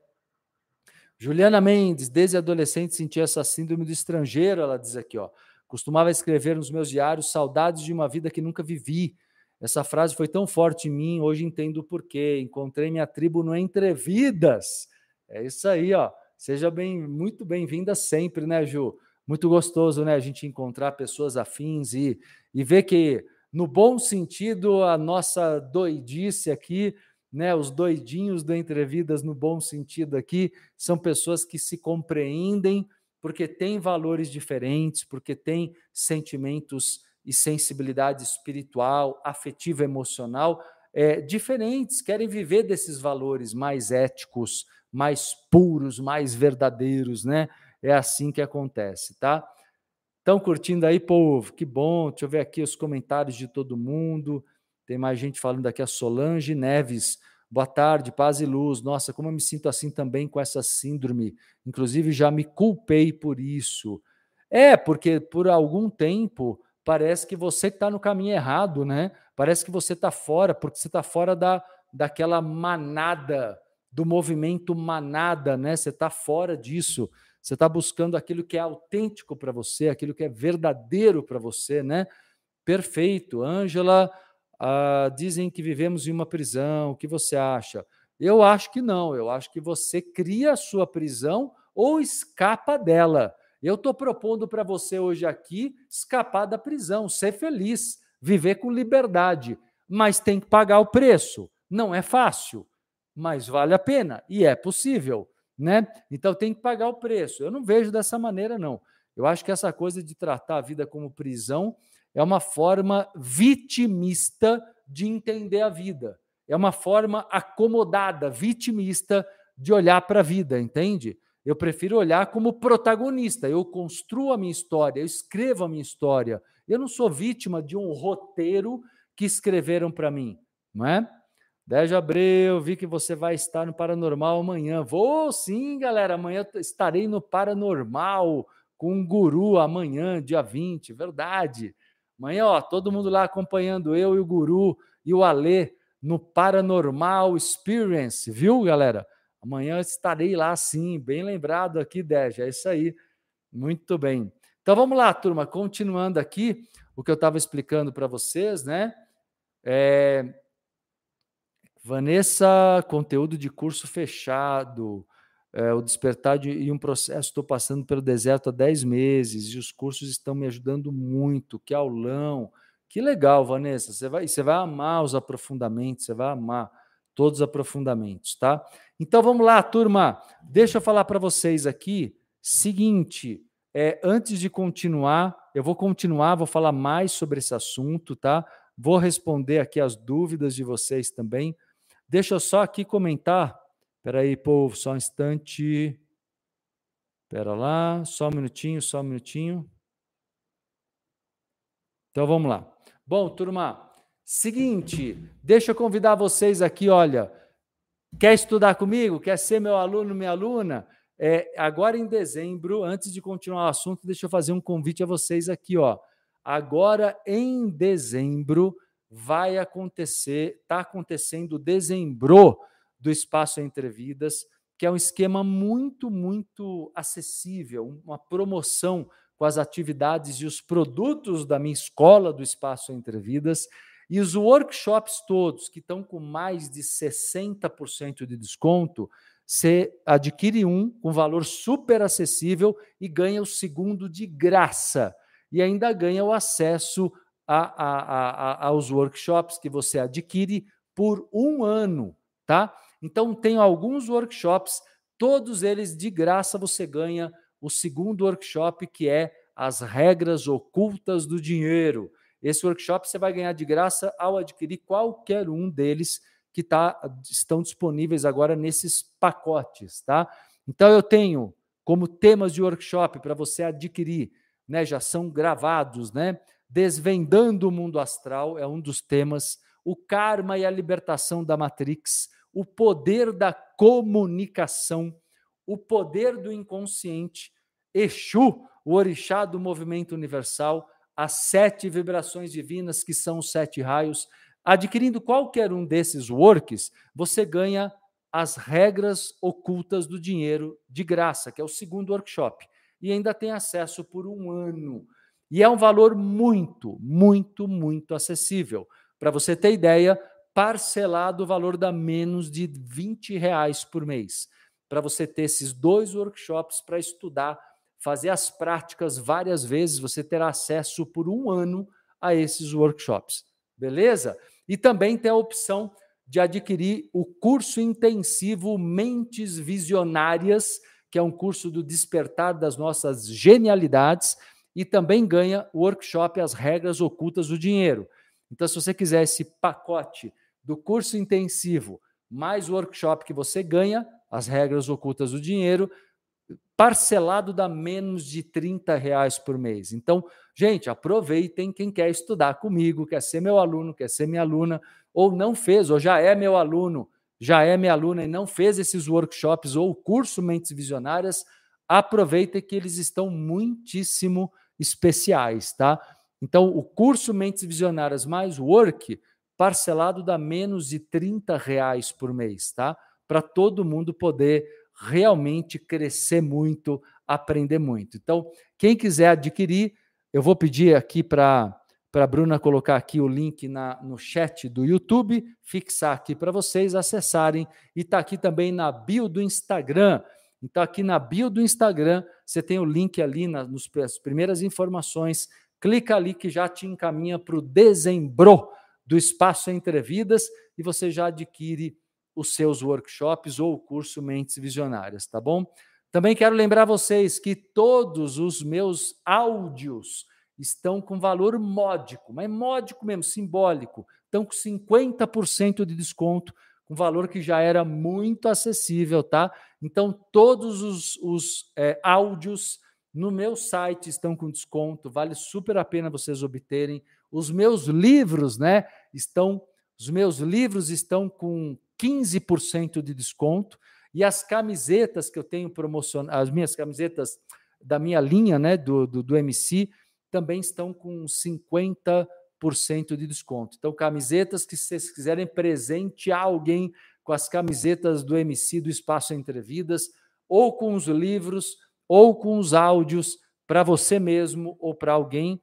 Juliana Mendes, desde adolescente senti essa síndrome do estrangeiro, ela diz aqui, ó. Costumava escrever nos meus diários saudades de uma vida que nunca vivi. Essa frase foi tão forte em mim, hoje entendo o porquê. Encontrei minha tribo no Entrevidas. É isso aí, ó. Seja bem, muito bem-vinda sempre, né, Ju? Muito gostoso, né? A gente encontrar pessoas afins e, e ver que, no bom sentido, a nossa doidice aqui, né? Os doidinhos do Entrevidas, no bom sentido aqui, são pessoas que se compreendem porque têm valores diferentes, porque têm sentimentos e sensibilidade espiritual, afetiva, emocional é, diferentes, querem viver desses valores mais éticos, mais puros, mais verdadeiros, né? É assim que acontece, tá? Estão curtindo aí, povo? Que bom. Deixa eu ver aqui os comentários de todo mundo. Tem mais gente falando aqui, a Solange Neves. Boa tarde, paz e luz. Nossa, como eu me sinto assim também com essa síndrome. Inclusive, já me culpei por isso. É, porque por algum tempo parece que você está no caminho errado, né? Parece que você está fora, porque você está fora da, daquela manada, do movimento manada, né? Você está fora disso. Você está buscando aquilo que é autêntico para você, aquilo que é verdadeiro para você, né? Perfeito. Ângela, ah, dizem que vivemos em uma prisão. O que você acha? Eu acho que não. Eu acho que você cria a sua prisão ou escapa dela. Eu estou propondo para você hoje aqui escapar da prisão, ser feliz, viver com liberdade, mas tem que pagar o preço. Não é fácil, mas vale a pena e é possível né? Então tem que pagar o preço. Eu não vejo dessa maneira, não. Eu acho que essa coisa de tratar a vida como prisão é uma forma vitimista de entender a vida. É uma forma acomodada, vitimista de olhar para a vida, entende? Eu prefiro olhar como protagonista. Eu construo a minha história, eu escrevo a minha história. Eu não sou vítima de um roteiro que escreveram para mim, não é? Deja Abreu, vi que você vai estar no Paranormal amanhã. Vou sim, galera. Amanhã estarei no Paranormal com um guru amanhã, dia 20. Verdade. Amanhã, ó, todo mundo lá acompanhando eu e o Guru e o Alê no Paranormal Experience, viu, galera? Amanhã estarei lá sim, bem lembrado aqui, Deja. É isso aí. Muito bem. Então vamos lá, turma, continuando aqui o que eu estava explicando para vocês, né? É... Vanessa, conteúdo de curso fechado é, o despertar de, e um processo. Estou passando pelo deserto há 10 meses e os cursos estão me ajudando muito. Que aulão! Que legal, Vanessa. Você vai, você vai amar os aprofundamentos, você vai amar todos os aprofundamentos, tá? Então vamos lá, turma. Deixa eu falar para vocês aqui. Seguinte, é, antes de continuar, eu vou continuar, vou falar mais sobre esse assunto, tá? Vou responder aqui as dúvidas de vocês também. Deixa eu só aqui comentar Espera aí, povo, só um instante. Espera lá, só um minutinho, só um minutinho. Então vamos lá. Bom, turma, seguinte, deixa eu convidar vocês aqui, olha, quer estudar comigo? Quer ser meu aluno, minha aluna? É, agora em dezembro, antes de continuar o assunto, deixa eu fazer um convite a vocês aqui, ó. Agora em dezembro vai acontecer, está acontecendo dezembro do Espaço Entre Vidas, que é um esquema muito, muito acessível, uma promoção com as atividades e os produtos da minha escola do Espaço Entre Vidas e os workshops todos, que estão com mais de 60% de desconto, você adquire um com valor super acessível e ganha o segundo de graça. E ainda ganha o acesso a, a, aos workshops que você adquire por um ano, tá? Então, tenho alguns workshops, todos eles de graça você ganha o segundo workshop, que é as regras ocultas do dinheiro. Esse workshop você vai ganhar de graça ao adquirir qualquer um deles que tá, estão disponíveis agora nesses pacotes, tá? Então eu tenho como temas de workshop para você adquirir, né? Já são gravados, né? Desvendando o mundo astral é um dos temas, o karma e a libertação da Matrix, o poder da comunicação, o poder do inconsciente, Exu, o orixá do movimento universal, as sete vibrações divinas, que são os sete raios. Adquirindo qualquer um desses works, você ganha as regras ocultas do dinheiro de graça, que é o segundo workshop. E ainda tem acesso por um ano. E é um valor muito, muito, muito acessível. Para você ter ideia, parcelado o valor da menos de 20 reais por mês, para você ter esses dois workshops para estudar, fazer as práticas várias vezes, você terá acesso por um ano a esses workshops, beleza? E também tem a opção de adquirir o curso intensivo Mentes Visionárias, que é um curso do despertar das nossas genialidades, e também ganha o workshop As Regras Ocultas do Dinheiro. Então, se você quiser esse pacote do curso intensivo mais o workshop que você ganha, as regras ocultas do dinheiro, parcelado dá menos de 30 reais por mês. Então, gente, aproveitem quem quer estudar comigo, quer ser meu aluno, quer ser minha aluna, ou não fez, ou já é meu aluno, já é minha aluna e não fez esses workshops ou o curso Mentes Visionárias, aproveitem que eles estão muitíssimo especiais, tá? Então, o curso Mentes Visionárias mais Work parcelado dá menos de 30 reais por mês, tá? Para todo mundo poder realmente crescer muito, aprender muito. Então, quem quiser adquirir, eu vou pedir aqui para para a Bruna colocar aqui o link na, no chat do YouTube, fixar aqui para vocês acessarem. E está aqui também na bio do Instagram. Então, aqui na bio do Instagram, você tem o link ali nas nos, primeiras informações. Clica ali que já te encaminha para o dezembro do Espaço Entre Vidas e você já adquire os seus workshops ou o curso Mentes Visionárias, tá bom? Também quero lembrar vocês que todos os meus áudios estão com valor módico, mas módico mesmo, simbólico. Estão com 50% de desconto, com valor que já era muito acessível, tá? Então, todos os, os é, áudios no meu site estão com desconto, vale super a pena vocês obterem. Os meus livros, né, estão os meus livros estão com 15% de desconto e as camisetas que eu tenho promocionado, as minhas camisetas da minha linha, né, do, do, do MC, também estão com 50% de desconto. Então, camisetas que vocês quiserem presentear alguém com as camisetas do MC do Espaço Entre Vidas, ou com os livros, ou com os áudios para você mesmo ou para alguém,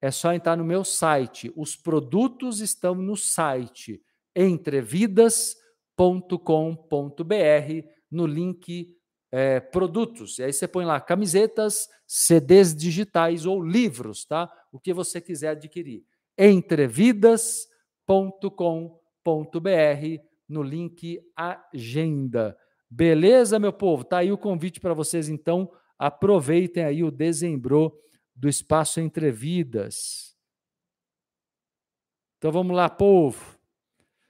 é só entrar no meu site. Os produtos estão no site entrevidas.com.br, no link é, produtos. E aí você põe lá camisetas, CDs digitais ou livros, tá? O que você quiser adquirir. Entrevidas.com.br no link agenda. Beleza, meu povo? Tá aí o convite para vocês, então. Aproveitem aí o dezembro do Espaço Entrevidas. Então vamos lá, povo.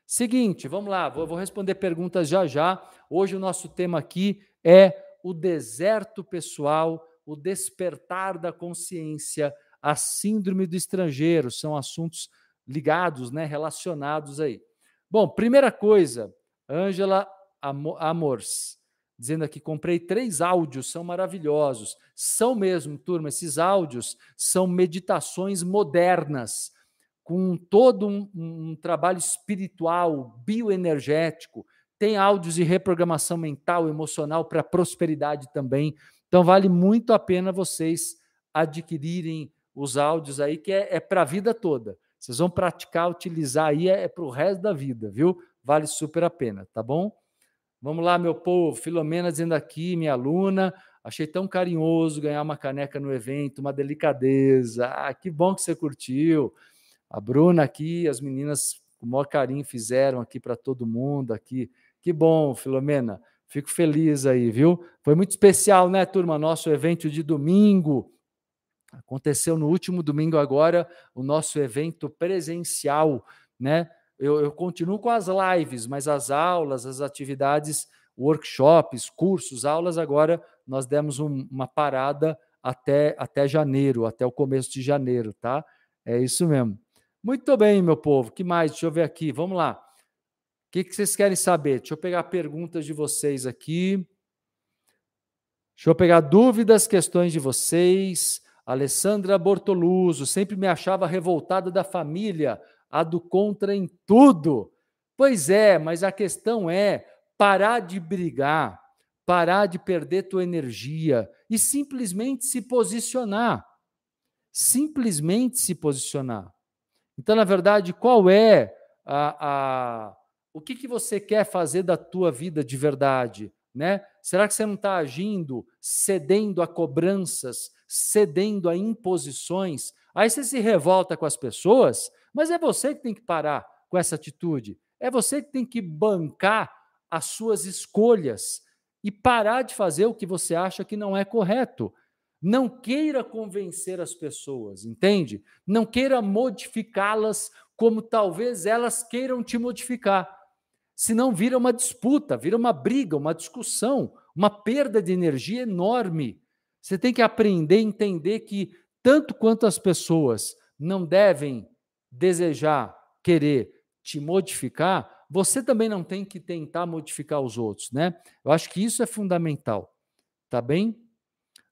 Seguinte, vamos lá, vou, vou responder perguntas já já. Hoje o nosso tema aqui é o deserto pessoal, o despertar da consciência, a síndrome do estrangeiro, são assuntos ligados, né, relacionados aí. Bom, primeira coisa, Ângela Amors, dizendo aqui: comprei três áudios, são maravilhosos. São mesmo, turma, esses áudios são meditações modernas, com todo um, um trabalho espiritual, bioenergético. Tem áudios de reprogramação mental, emocional para prosperidade também. Então, vale muito a pena vocês adquirirem os áudios aí, que é, é para a vida toda. Vocês vão praticar, utilizar aí, é, é para o resto da vida, viu? Vale super a pena, tá bom? Vamos lá, meu povo. Filomena dizendo aqui, minha aluna, achei tão carinhoso ganhar uma caneca no evento, uma delicadeza. Ah, que bom que você curtiu. A Bruna aqui, as meninas com o maior carinho fizeram aqui para todo mundo aqui. Que bom, Filomena. Fico feliz aí, viu? Foi muito especial, né, turma? Nosso evento de domingo, Aconteceu no último domingo agora o nosso evento presencial, né? Eu, eu, continuo com as lives, mas as aulas, as atividades, workshops, cursos, aulas, agora nós demos um, uma parada até, até janeiro, até o começo de janeiro, tá? É isso mesmo. Muito bem, meu povo. que mais? Deixa eu ver aqui. Vamos lá. O que, que vocês querem saber? Deixa eu pegar perguntas de vocês aqui. Deixa eu pegar dúvidas, questões de vocês. Alessandra Bortoluso sempre me achava revoltada da família, a do contra em tudo. Pois é, mas a questão é parar de brigar, parar de perder tua energia e simplesmente se posicionar. Simplesmente se posicionar. Então, na verdade, qual é a, a o que, que você quer fazer da tua vida de verdade? Né? Será que você não está agindo, cedendo a cobranças, cedendo a imposições? Aí você se revolta com as pessoas, mas é você que tem que parar com essa atitude. É você que tem que bancar as suas escolhas e parar de fazer o que você acha que não é correto. Não queira convencer as pessoas, entende? Não queira modificá-las como talvez elas queiram te modificar senão vira uma disputa, vira uma briga, uma discussão, uma perda de energia enorme. Você tem que aprender entender que, tanto quanto as pessoas não devem desejar, querer te modificar, você também não tem que tentar modificar os outros, né? Eu acho que isso é fundamental, tá bem?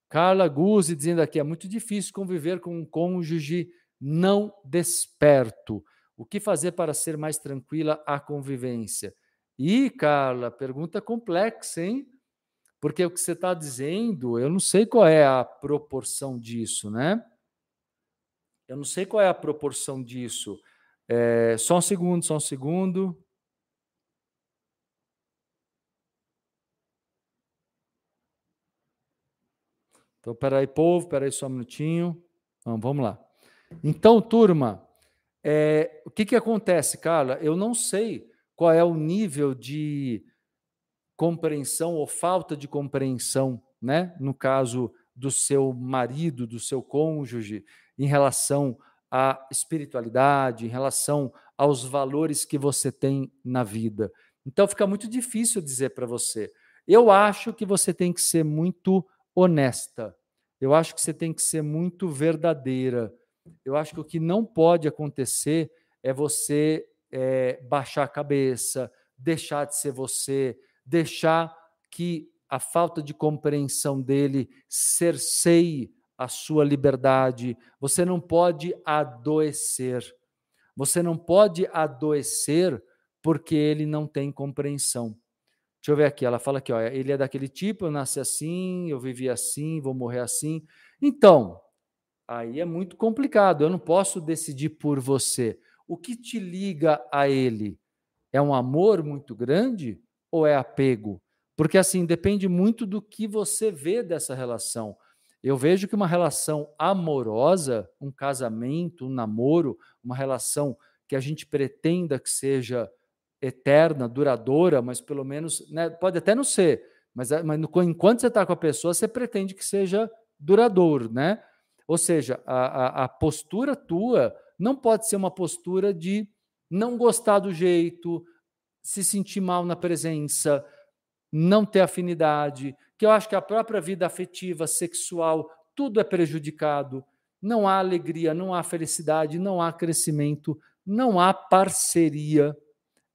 Carla Guzzi dizendo aqui, é muito difícil conviver com um cônjuge não desperto. O que fazer para ser mais tranquila a convivência? E, Carla, pergunta complexa, hein? Porque o que você está dizendo, eu não sei qual é a proporção disso, né? Eu não sei qual é a proporção disso. É, só um segundo, só um segundo. Então, peraí, povo, peraí só um minutinho. Então, vamos lá. Então, turma, é, o que, que acontece, Carla? Eu não sei qual é o nível de compreensão ou falta de compreensão, né? No caso do seu marido, do seu cônjuge, em relação à espiritualidade, em relação aos valores que você tem na vida. Então fica muito difícil dizer para você. Eu acho que você tem que ser muito honesta. Eu acho que você tem que ser muito verdadeira. Eu acho que o que não pode acontecer é você é, baixar a cabeça, deixar de ser você, deixar que a falta de compreensão dele cerceie a sua liberdade, você não pode adoecer. Você não pode adoecer porque ele não tem compreensão. Deixa eu ver aqui, ela fala aqui, ó, ele é daquele tipo, eu nasci assim, eu vivi assim, vou morrer assim. Então, aí é muito complicado, eu não posso decidir por você. O que te liga a ele? É um amor muito grande ou é apego? Porque assim, depende muito do que você vê dessa relação. Eu vejo que uma relação amorosa, um casamento, um namoro, uma relação que a gente pretenda que seja eterna, duradoura, mas pelo menos, né, pode até não ser, mas, é, mas enquanto você está com a pessoa, você pretende que seja duradouro, né? Ou seja, a, a, a postura tua não pode ser uma postura de não gostar do jeito, se sentir mal na presença, não ter afinidade, que eu acho que a própria vida afetiva, sexual, tudo é prejudicado. Não há alegria, não há felicidade, não há crescimento, não há parceria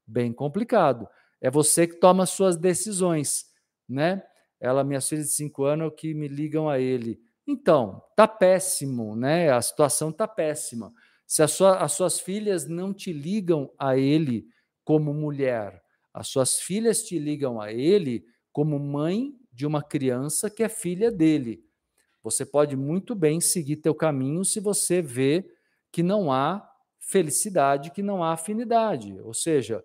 bem complicado. É você que toma suas decisões, né? Ela, minhas filhas de cinco anos, que me ligam a ele. Então, tá péssimo, né? A situação tá péssima. Se sua, as suas filhas não te ligam a ele como mulher, as suas filhas te ligam a ele como mãe de uma criança que é filha dele. Você pode muito bem seguir teu caminho se você vê que não há felicidade, que não há afinidade. Ou seja,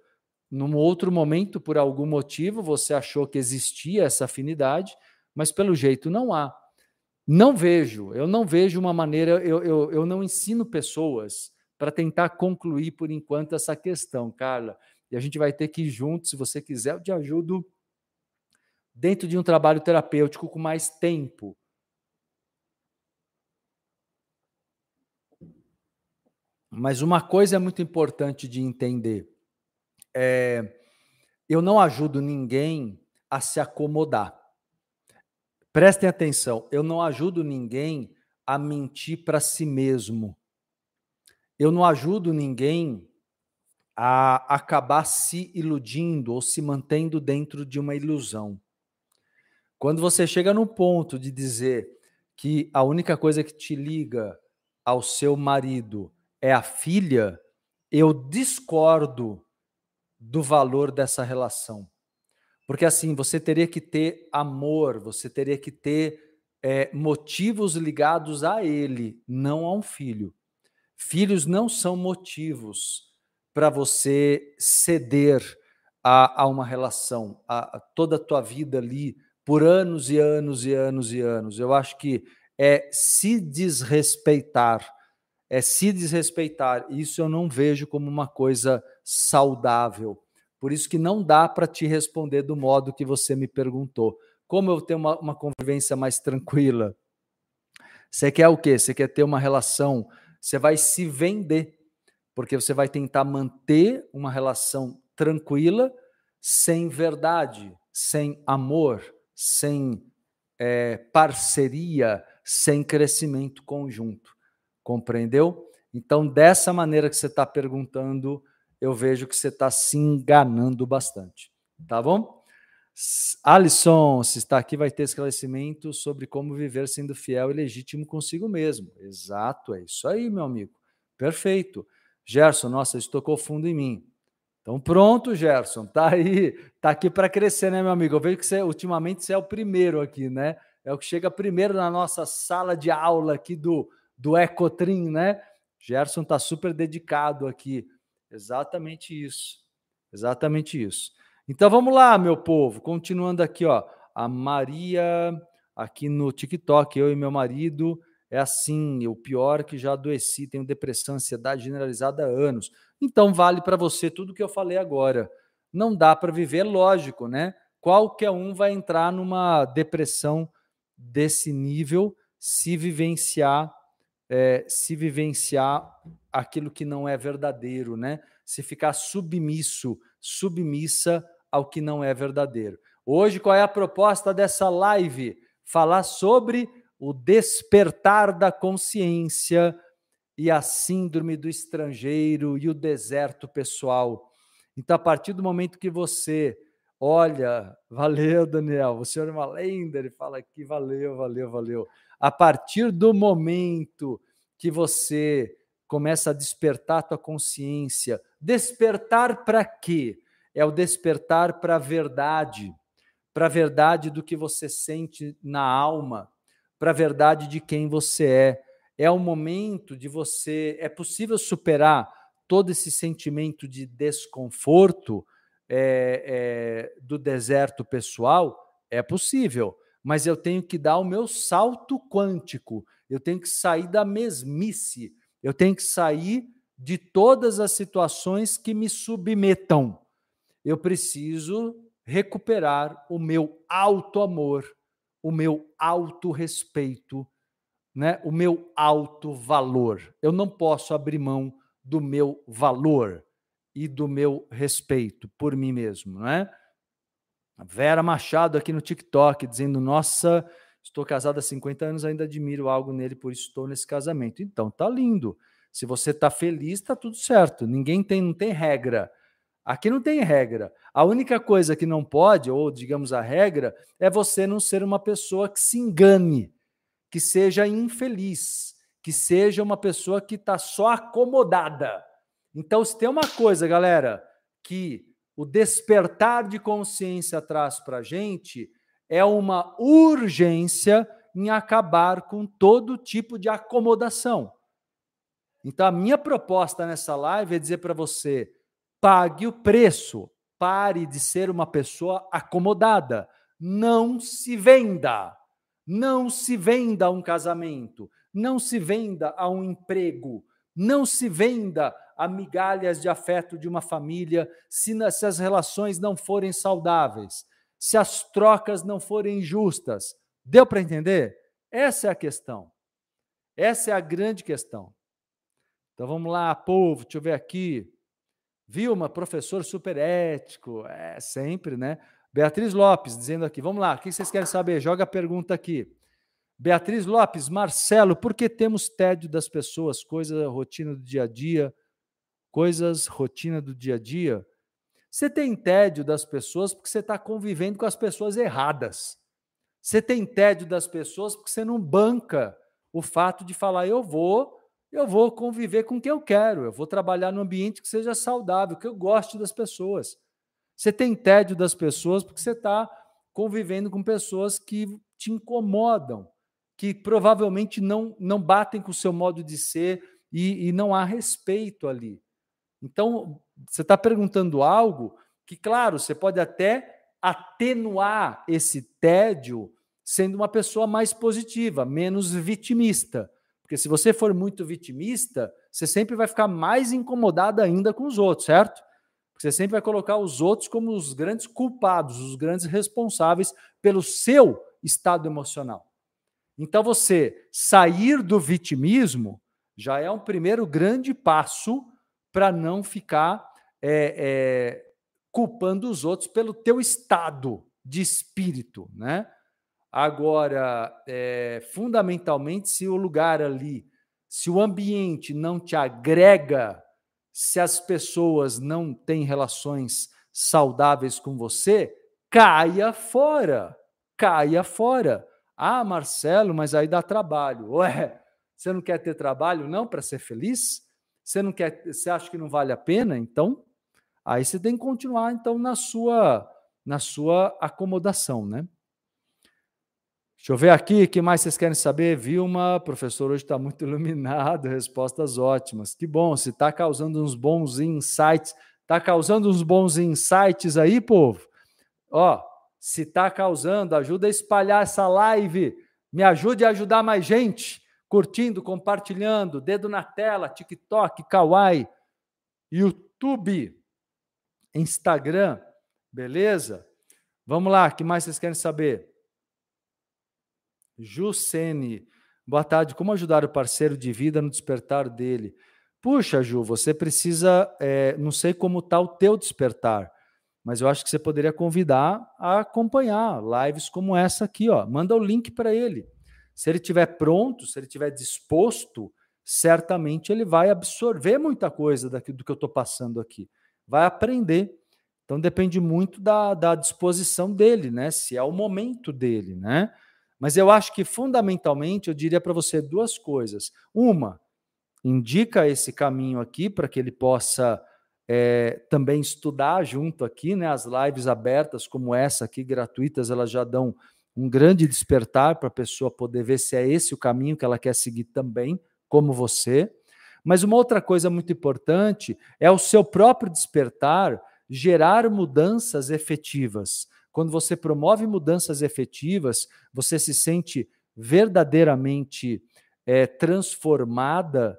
num outro momento, por algum motivo, você achou que existia essa afinidade, mas pelo jeito não há. Não vejo, eu não vejo uma maneira, eu, eu, eu não ensino pessoas para tentar concluir por enquanto essa questão, Carla. E a gente vai ter que ir junto, se você quiser, eu te ajudo dentro de um trabalho terapêutico com mais tempo. Mas uma coisa é muito importante de entender é, eu não ajudo ninguém a se acomodar. Prestem atenção, eu não ajudo ninguém a mentir para si mesmo. Eu não ajudo ninguém a acabar se iludindo ou se mantendo dentro de uma ilusão. Quando você chega no ponto de dizer que a única coisa que te liga ao seu marido é a filha, eu discordo do valor dessa relação. Porque assim, você teria que ter amor, você teria que ter é, motivos ligados a ele, não a um filho. Filhos não são motivos para você ceder a, a uma relação, a, a, toda a tua vida ali, por anos e anos e anos e anos. Eu acho que é se desrespeitar é se desrespeitar. Isso eu não vejo como uma coisa saudável. Por isso que não dá para te responder do modo que você me perguntou. Como eu tenho uma, uma convivência mais tranquila? Você quer o quê? Você quer ter uma relação? Você vai se vender, porque você vai tentar manter uma relação tranquila, sem verdade, sem amor, sem é, parceria, sem crescimento conjunto. Compreendeu? Então, dessa maneira que você está perguntando, eu vejo que você está se enganando bastante. Tá bom? Alisson, se está aqui, vai ter esclarecimento sobre como viver sendo fiel e legítimo consigo mesmo. Exato, é isso aí, meu amigo. Perfeito. Gerson, nossa, isso tocou fundo em mim. Então, pronto, Gerson, tá aí, tá aqui para crescer, né, meu amigo? Eu vejo que você, ultimamente, você é o primeiro aqui, né? É o que chega primeiro na nossa sala de aula aqui do do Ecotrim, né? Gerson está super dedicado aqui. Exatamente isso. Exatamente isso. Então vamos lá, meu povo. Continuando aqui, ó. A Maria, aqui no TikTok, eu e meu marido, é assim, o pior é que já adoeci, tenho depressão, ansiedade generalizada há anos. Então vale para você tudo que eu falei agora. Não dá para viver, lógico, né? Qualquer um vai entrar numa depressão desse nível se vivenciar é, se vivenciar aquilo que não é verdadeiro, né? Se ficar submisso, submissa ao que não é verdadeiro. Hoje, qual é a proposta dessa live? Falar sobre o despertar da consciência e a síndrome do estrangeiro e o deserto pessoal. Então, a partir do momento que você olha, valeu, Daniel, você é uma lenda, ele fala aqui, valeu, valeu, valeu. A partir do momento que você começa a despertar a tua consciência, despertar para quê? É o despertar para a verdade, para a verdade do que você sente na alma, para a verdade de quem você é. É o momento de você. É possível superar todo esse sentimento de desconforto é, é, do deserto pessoal? É possível, mas eu tenho que dar o meu salto quântico, eu tenho que sair da mesmice, eu tenho que sair de todas as situações que me submetam. Eu preciso recuperar o meu alto amor, o meu alto respeito, né? O meu alto valor. Eu não posso abrir mão do meu valor e do meu respeito por mim mesmo, não é? Vera Machado aqui no TikTok dizendo: "Nossa, estou casada há 50 anos, ainda admiro algo nele, por isso estou nesse casamento". Então, tá lindo. Se você tá feliz, tá tudo certo. Ninguém tem não tem regra. Aqui não tem regra. A única coisa que não pode, ou digamos a regra, é você não ser uma pessoa que se engane, que seja infeliz, que seja uma pessoa que está só acomodada. Então, se tem uma coisa, galera, que o despertar de consciência traz para a gente, é uma urgência em acabar com todo tipo de acomodação. Então, a minha proposta nessa live é dizer para você Pague o preço. Pare de ser uma pessoa acomodada. Não se venda. Não se venda a um casamento. Não se venda a um emprego. Não se venda a migalhas de afeto de uma família se, se as relações não forem saudáveis, se as trocas não forem justas. Deu para entender? Essa é a questão. Essa é a grande questão. Então vamos lá, povo, deixa eu ver aqui. Vilma, professor super ético, é sempre, né? Beatriz Lopes dizendo aqui, vamos lá, o que vocês querem saber? Joga a pergunta aqui. Beatriz Lopes, Marcelo, por que temos tédio das pessoas? Coisa, rotina do dia a dia, coisas, rotina do dia a dia. Você tem tédio das pessoas porque você está convivendo com as pessoas erradas. Você tem tédio das pessoas porque você não banca o fato de falar, eu vou eu vou conviver com quem eu quero, eu vou trabalhar num ambiente que seja saudável, que eu goste das pessoas. Você tem tédio das pessoas porque você está convivendo com pessoas que te incomodam, que provavelmente não, não batem com o seu modo de ser e, e não há respeito ali. Então, você está perguntando algo que, claro, você pode até atenuar esse tédio sendo uma pessoa mais positiva, menos vitimista. Porque se você for muito vitimista, você sempre vai ficar mais incomodado ainda com os outros, certo? Porque você sempre vai colocar os outros como os grandes culpados, os grandes responsáveis pelo seu estado emocional. Então, você sair do vitimismo já é um primeiro grande passo para não ficar é, é, culpando os outros pelo teu estado de espírito, né? Agora, é, fundamentalmente, se o lugar ali, se o ambiente não te agrega, se as pessoas não têm relações saudáveis com você, caia fora. Caia fora. Ah, Marcelo, mas aí dá trabalho. Ué, você não quer ter trabalho não para ser feliz? Você não quer, você acha que não vale a pena? Então, aí você tem que continuar então na sua na sua acomodação, né? Deixa eu ver aqui, o que mais vocês querem saber? Vilma, professor hoje está muito iluminado, respostas ótimas. Que bom, se está causando uns bons insights, está causando uns bons insights aí, povo? Ó, se está causando, ajuda a espalhar essa live, me ajude a ajudar mais gente, curtindo, compartilhando, dedo na tela, TikTok, Kawaii, YouTube, Instagram, beleza? Vamos lá, o que mais vocês querem saber? Jucene. Boa tarde. Como ajudar o parceiro de vida no despertar dele? Puxa, Ju, você precisa. É, não sei como está o teu despertar, mas eu acho que você poderia convidar a acompanhar lives como essa aqui. Ó. Manda o link para ele. Se ele estiver pronto, se ele estiver disposto, certamente ele vai absorver muita coisa daqui, do que eu estou passando aqui. Vai aprender. Então depende muito da, da disposição dele, né? Se é o momento dele, né? Mas eu acho que fundamentalmente eu diria para você duas coisas. Uma, indica esse caminho aqui para que ele possa é, também estudar junto aqui, né? As lives abertas como essa aqui, gratuitas, elas já dão um grande despertar para a pessoa poder ver se é esse o caminho que ela quer seguir também, como você. Mas uma outra coisa muito importante é o seu próprio despertar gerar mudanças efetivas. Quando você promove mudanças efetivas, você se sente verdadeiramente é, transformada,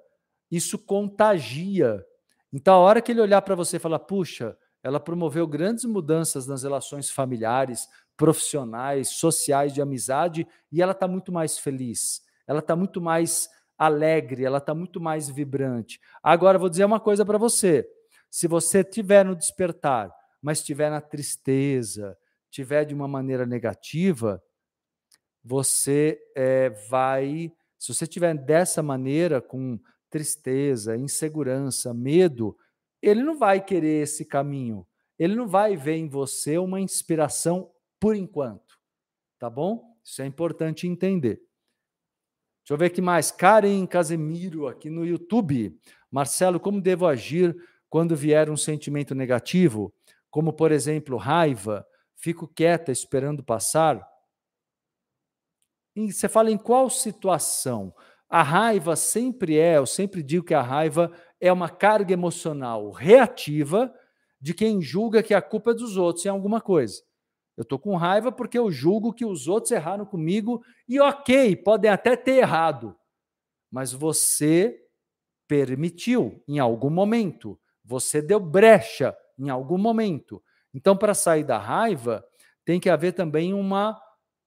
isso contagia. Então, a hora que ele olhar para você e falar, puxa, ela promoveu grandes mudanças nas relações familiares, profissionais, sociais, de amizade, e ela está muito mais feliz, ela está muito mais alegre, ela está muito mais vibrante. Agora, vou dizer uma coisa para você: se você tiver no despertar, mas estiver na tristeza, tiver de uma maneira negativa, você é, vai. Se você tiver dessa maneira, com tristeza, insegurança, medo, ele não vai querer esse caminho. Ele não vai ver em você uma inspiração por enquanto. Tá bom? Isso é importante entender. Deixa eu ver aqui mais. Karen Casemiro aqui no YouTube. Marcelo, como devo agir quando vier um sentimento negativo, como por exemplo raiva, fico quieta esperando passar. E você fala em qual situação? A raiva sempre é, eu sempre digo que a raiva é uma carga emocional reativa de quem julga que a culpa é dos outros em alguma coisa. Eu estou com raiva porque eu julgo que os outros erraram comigo e ok, podem até ter errado, mas você permitiu em algum momento, você deu brecha em algum momento. Então, para sair da raiva, tem que haver também uma,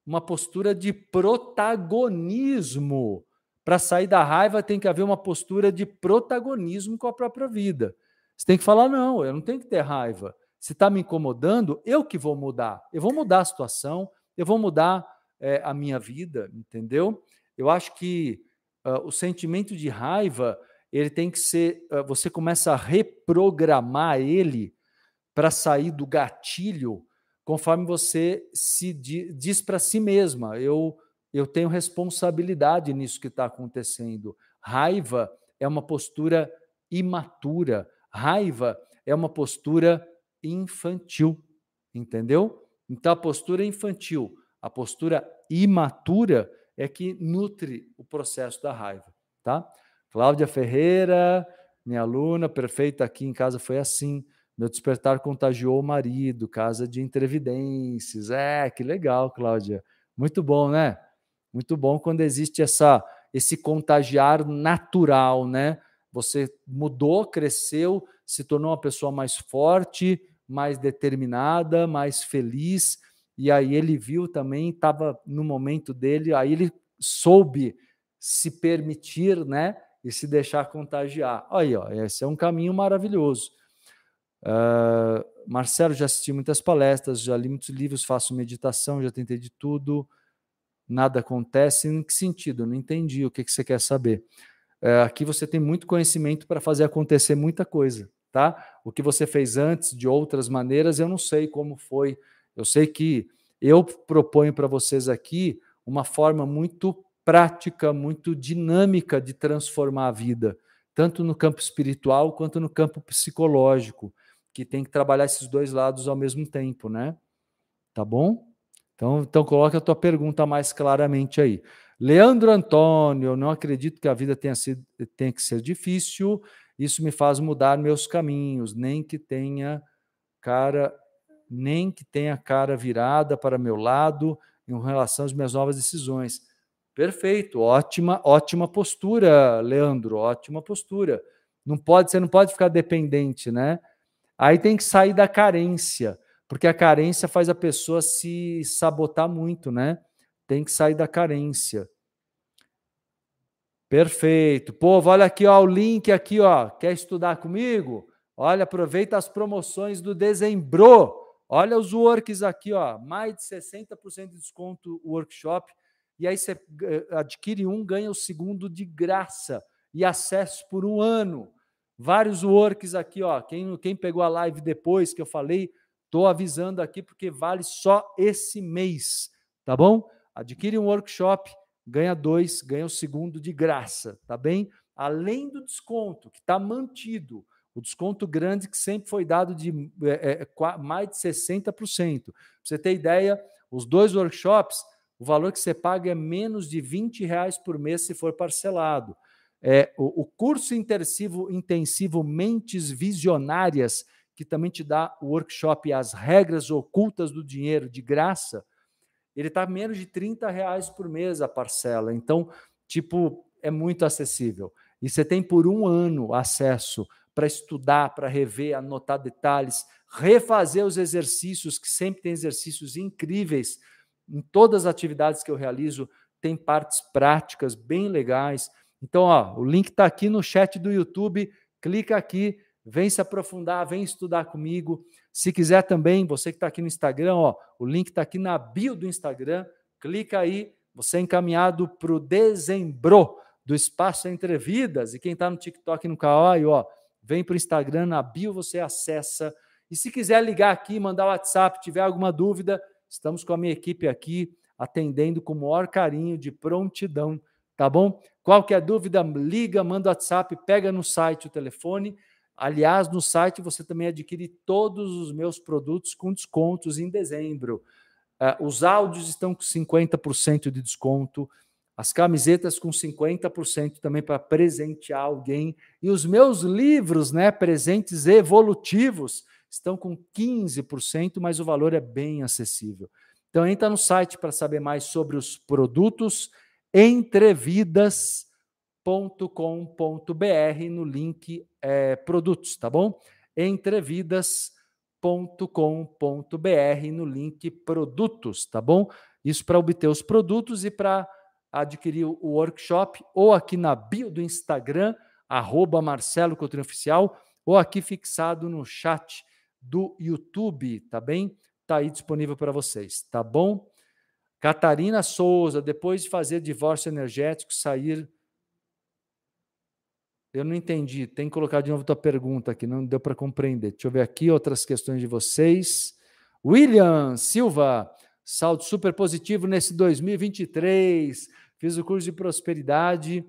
uma postura de protagonismo. Para sair da raiva, tem que haver uma postura de protagonismo com a própria vida. Você tem que falar: não, eu não tenho que ter raiva. Se está me incomodando, eu que vou mudar. Eu vou mudar a situação, eu vou mudar é, a minha vida, entendeu? Eu acho que uh, o sentimento de raiva ele tem que ser. Uh, você começa a reprogramar ele para sair do gatilho conforme você se diz para si mesma, eu eu tenho responsabilidade nisso que está acontecendo. Raiva é uma postura imatura. Raiva é uma postura infantil, entendeu? Então a postura infantil, a postura imatura é que nutre o processo da raiva, tá? Cláudia Ferreira, minha aluna perfeita aqui em casa foi assim. Meu despertar contagiou o marido, casa de entrevidências. É, que legal, Cláudia. Muito bom, né? Muito bom quando existe essa esse contagiar natural, né? Você mudou, cresceu, se tornou uma pessoa mais forte, mais determinada, mais feliz. E aí ele viu também, estava no momento dele, aí ele soube se permitir, né? E se deixar contagiar. Aí, ó, esse é um caminho maravilhoso. Uh, Marcelo, já assisti muitas palestras, já li muitos livros, faço meditação, já tentei de tudo, nada acontece. Em que sentido? Não entendi o que, que você quer saber. Uh, aqui você tem muito conhecimento para fazer acontecer muita coisa, tá? O que você fez antes, de outras maneiras, eu não sei como foi. Eu sei que eu proponho para vocês aqui uma forma muito prática, muito dinâmica de transformar a vida, tanto no campo espiritual quanto no campo psicológico que tem que trabalhar esses dois lados ao mesmo tempo, né? Tá bom? Então, então coloque a tua pergunta mais claramente aí. Leandro Antônio, eu não acredito que a vida tenha, sido, tenha que ser difícil, isso me faz mudar meus caminhos, nem que tenha cara, nem que tenha cara virada para meu lado em relação às minhas novas decisões. Perfeito, ótima, ótima postura, Leandro, ótima postura. Não pode, você não pode ficar dependente, né? Aí tem que sair da carência, porque a carência faz a pessoa se sabotar muito, né? Tem que sair da carência. Perfeito. Povo, olha aqui ó, o link aqui, ó. Quer estudar comigo? Olha, aproveita as promoções do dezembro. Olha os works aqui, ó. Mais de 60% de desconto workshop. E aí você eh, adquire um, ganha o segundo de graça e acesso por um ano. Vários works aqui, ó. Quem, quem pegou a live depois que eu falei, estou avisando aqui porque vale só esse mês, tá bom? adquire um workshop, ganha dois, ganha o segundo de graça, tá bem? Além do desconto, que está mantido, o desconto grande que sempre foi dado de é, é, mais de 60%. Para você ter ideia, os dois workshops, o valor que você paga é menos de 20 reais por mês se for parcelado. É, o, o curso intensivo, intensivo Mentes Visionárias, que também te dá o workshop As Regras Ocultas do Dinheiro de graça, ele está menos de 30 reais por mês a parcela. Então, tipo, é muito acessível. E você tem por um ano acesso para estudar, para rever, anotar detalhes, refazer os exercícios, que sempre tem exercícios incríveis. Em todas as atividades que eu realizo, tem partes práticas bem legais. Então, ó, o link está aqui no chat do YouTube. Clica aqui, vem se aprofundar, vem estudar comigo. Se quiser também, você que está aqui no Instagram, ó, o link está aqui na bio do Instagram. Clica aí, você é encaminhado para o dezembro do Espaço Entre Vidas. E quem está no TikTok e no Kawaii, ó, vem para o Instagram, na bio você acessa. E se quiser ligar aqui, mandar WhatsApp, tiver alguma dúvida, estamos com a minha equipe aqui atendendo com o maior carinho, de prontidão, tá bom? Qualquer dúvida, liga, manda WhatsApp, pega no site o telefone. Aliás, no site você também adquire todos os meus produtos com descontos em dezembro. Uh, os áudios estão com 50% de desconto, as camisetas com 50% também para presentear alguém. E os meus livros, né, presentes evolutivos, estão com 15%, mas o valor é bem acessível. Então entra no site para saber mais sobre os produtos entrevidas.com.br no link é, produtos, tá bom? entrevidas.com.br no link produtos, tá bom? Isso para obter os produtos e para adquirir o workshop, ou aqui na bio do Instagram, arroba Marcelo Coutinho Oficial, ou aqui fixado no chat do YouTube, tá bem? Tá aí disponível para vocês, tá bom? Catarina Souza, depois de fazer divórcio energético, sair. Eu não entendi, tem que colocar de novo tua pergunta aqui, não deu para compreender. Deixa eu ver aqui outras questões de vocês. William Silva, saldo super positivo nesse 2023. Fiz o curso de prosperidade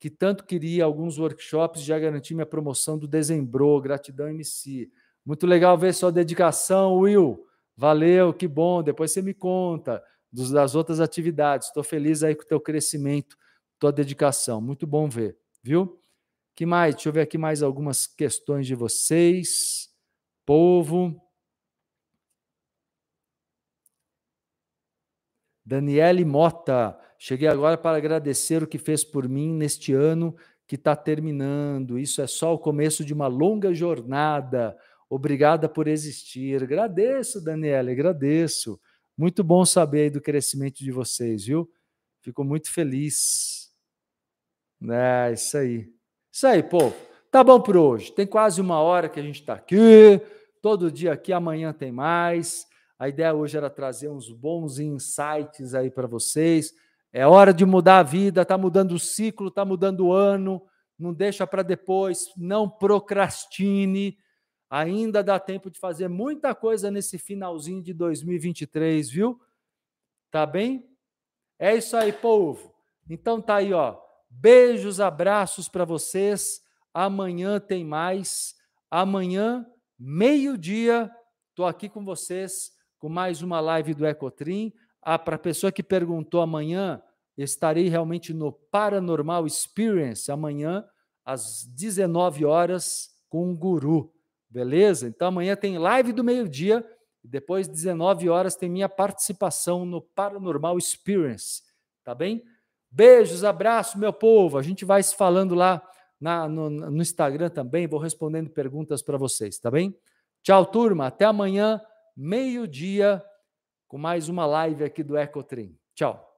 que tanto queria, alguns workshops, já garanti minha promoção do dezembro. Gratidão, MC. Muito legal ver sua dedicação, Will. Valeu, que bom. Depois você me conta das outras atividades. Estou feliz aí com o teu crescimento, tua dedicação. Muito bom ver, viu? Que mais? Deixa eu ver aqui mais algumas questões de vocês. Povo. Daniele Mota, cheguei agora para agradecer o que fez por mim neste ano que está terminando. Isso é só o começo de uma longa jornada. Obrigada por existir. Agradeço, Daniele, agradeço. Muito bom saber aí do crescimento de vocês, viu? Fico muito feliz. É, isso aí. Isso aí, povo. Tá bom por hoje. Tem quase uma hora que a gente está aqui. Todo dia aqui, amanhã tem mais. A ideia hoje era trazer uns bons insights aí para vocês. É hora de mudar a vida, tá mudando o ciclo, tá mudando o ano. Não deixa para depois, não procrastine. Ainda dá tempo de fazer muita coisa nesse finalzinho de 2023, viu? Tá bem? É isso aí, povo. Então tá aí, ó. Beijos, abraços para vocês. Amanhã tem mais. Amanhã, meio-dia, tô aqui com vocês com mais uma live do Ecotrim. Ah, Para a pessoa que perguntou amanhã, estarei realmente no Paranormal Experience amanhã, às 19 horas, com o Guru. Beleza? Então amanhã tem live do meio-dia e depois, 19 horas, tem minha participação no Paranormal Experience. Tá bem? Beijos, abraço, meu povo. A gente vai se falando lá na, no, no Instagram também. Vou respondendo perguntas para vocês, tá bem? Tchau, turma. Até amanhã meio-dia, com mais uma live aqui do Ecotrim. Tchau.